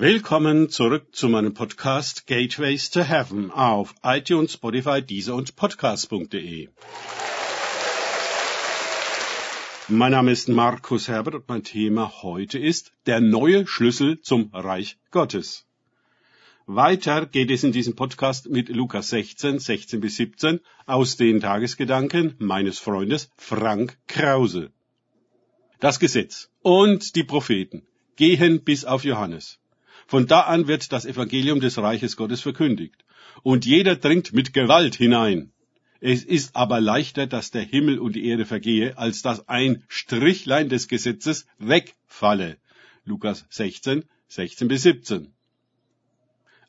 Willkommen zurück zu meinem Podcast Gateways to Heaven auf iTunes, Spotify, Deezer und Podcast.de. Mein Name ist Markus Herbert und mein Thema heute ist der neue Schlüssel zum Reich Gottes. Weiter geht es in diesem Podcast mit Lukas 16, 16 bis 17 aus den Tagesgedanken meines Freundes Frank Krause. Das Gesetz und die Propheten gehen bis auf Johannes. Von da an wird das Evangelium des Reiches Gottes verkündigt. Und jeder dringt mit Gewalt hinein. Es ist aber leichter, dass der Himmel und die Erde vergehe, als dass ein Strichlein des Gesetzes wegfalle. Lukas 16, 16 bis 17.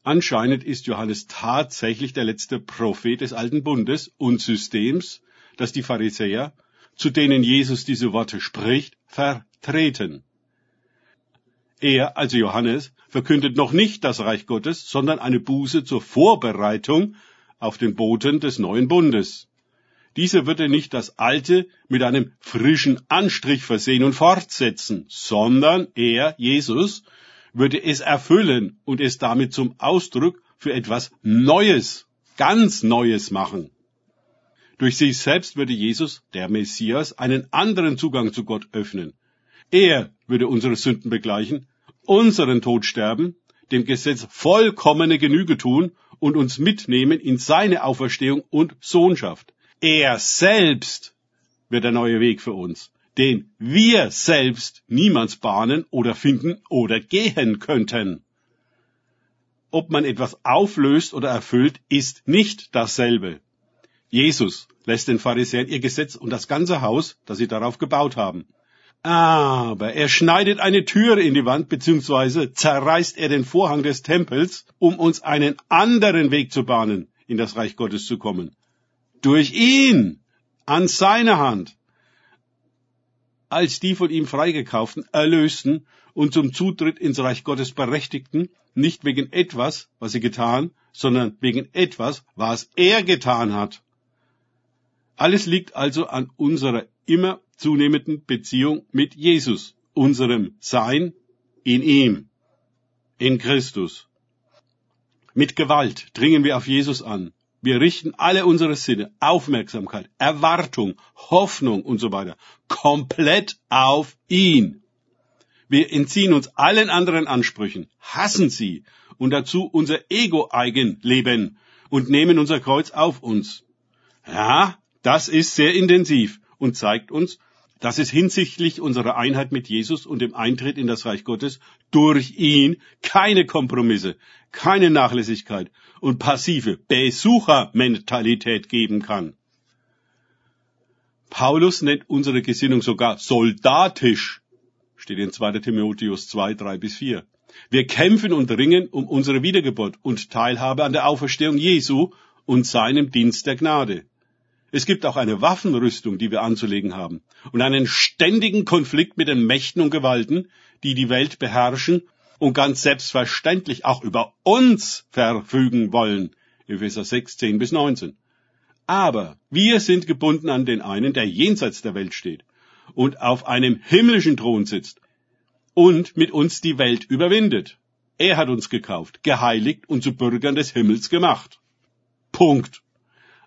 Anscheinend ist Johannes tatsächlich der letzte Prophet des alten Bundes und Systems, das die Pharisäer, zu denen Jesus diese Worte spricht, vertreten. Er, also Johannes, verkündet noch nicht das Reich Gottes, sondern eine Buße zur Vorbereitung auf den Boten des neuen Bundes. Dieser würde nicht das Alte mit einem frischen Anstrich versehen und fortsetzen, sondern er, Jesus, würde es erfüllen und es damit zum Ausdruck für etwas Neues, ganz Neues machen. Durch sich selbst würde Jesus, der Messias, einen anderen Zugang zu Gott öffnen. Er würde unsere Sünden begleichen unseren Tod sterben, dem Gesetz vollkommene Genüge tun und uns mitnehmen in seine Auferstehung und Sohnschaft. Er selbst wird der neue Weg für uns, den wir selbst niemals bahnen oder finden oder gehen könnten. Ob man etwas auflöst oder erfüllt, ist nicht dasselbe. Jesus lässt den Pharisäern ihr Gesetz und das ganze Haus, das sie darauf gebaut haben. Aber er schneidet eine Türe in die Wand, beziehungsweise zerreißt er den Vorhang des Tempels, um uns einen anderen Weg zu bahnen, in das Reich Gottes zu kommen. Durch ihn, an seiner Hand. Als die von ihm freigekauften, erlösten und zum Zutritt ins Reich Gottes berechtigten, nicht wegen etwas, was sie getan, sondern wegen etwas, was er getan hat. Alles liegt also an unserer immer zunehmenden Beziehung mit Jesus, unserem Sein in ihm, in Christus. Mit Gewalt dringen wir auf Jesus an. Wir richten alle unsere Sinne, Aufmerksamkeit, Erwartung, Hoffnung und so weiter komplett auf ihn. Wir entziehen uns allen anderen Ansprüchen, hassen sie und dazu unser Ego-eigen leben und nehmen unser Kreuz auf uns. Ja, das ist sehr intensiv und zeigt uns, dass es hinsichtlich unserer Einheit mit Jesus und dem Eintritt in das Reich Gottes durch ihn keine Kompromisse, keine Nachlässigkeit und passive Besuchermentalität geben kann. Paulus nennt unsere Gesinnung sogar soldatisch, steht in 2. Timotheus 2, 3 bis 4. Wir kämpfen und ringen um unsere Wiedergeburt und Teilhabe an der Auferstehung Jesu und seinem Dienst der Gnade. Es gibt auch eine Waffenrüstung, die wir anzulegen haben, und einen ständigen Konflikt mit den Mächten und Gewalten, die die Welt beherrschen und ganz selbstverständlich auch über uns verfügen wollen. Epheser 6, 10 bis 19. Aber wir sind gebunden an den einen, der jenseits der Welt steht und auf einem himmlischen Thron sitzt und mit uns die Welt überwindet. Er hat uns gekauft, geheiligt und zu Bürgern des Himmels gemacht. Punkt.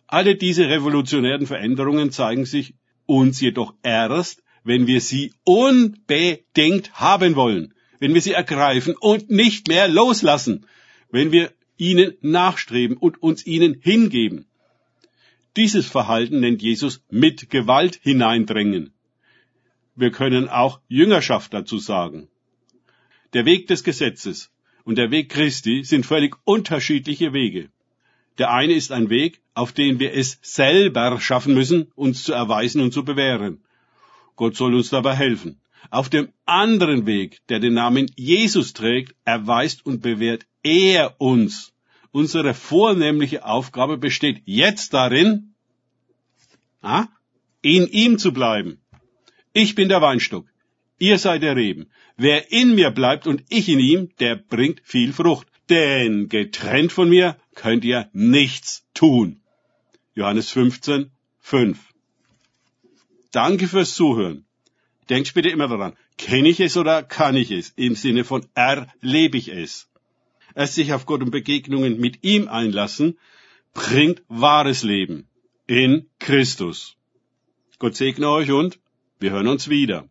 Alle diese revolutionären Veränderungen zeigen sich uns jedoch erst, wenn wir sie unbedingt haben wollen, wenn wir sie ergreifen und nicht mehr loslassen, wenn wir ihnen nachstreben und uns ihnen hingeben. Dieses Verhalten nennt Jesus mit Gewalt hineindrängen. Wir können auch Jüngerschaft dazu sagen. Der Weg des Gesetzes und der Weg Christi sind völlig unterschiedliche Wege. Der eine ist ein Weg, auf den wir es selber schaffen müssen, uns zu erweisen und zu bewähren. Gott soll uns dabei helfen. Auf dem anderen Weg, der den Namen Jesus trägt, erweist und bewährt er uns. Unsere vornehmliche Aufgabe besteht jetzt darin, in ihm zu bleiben. Ich bin der Weinstock, ihr seid der Reben. Wer in mir bleibt und ich in ihm, der bringt viel Frucht denn getrennt von mir könnt ihr nichts tun. Johannes 15, 5. Danke fürs Zuhören. Denkt bitte immer daran, Kenne ich es oder kann ich es? Im Sinne von erlebe ich es. Erst sich auf Gott und Begegnungen mit ihm einlassen, bringt wahres Leben in Christus. Gott segne euch und wir hören uns wieder.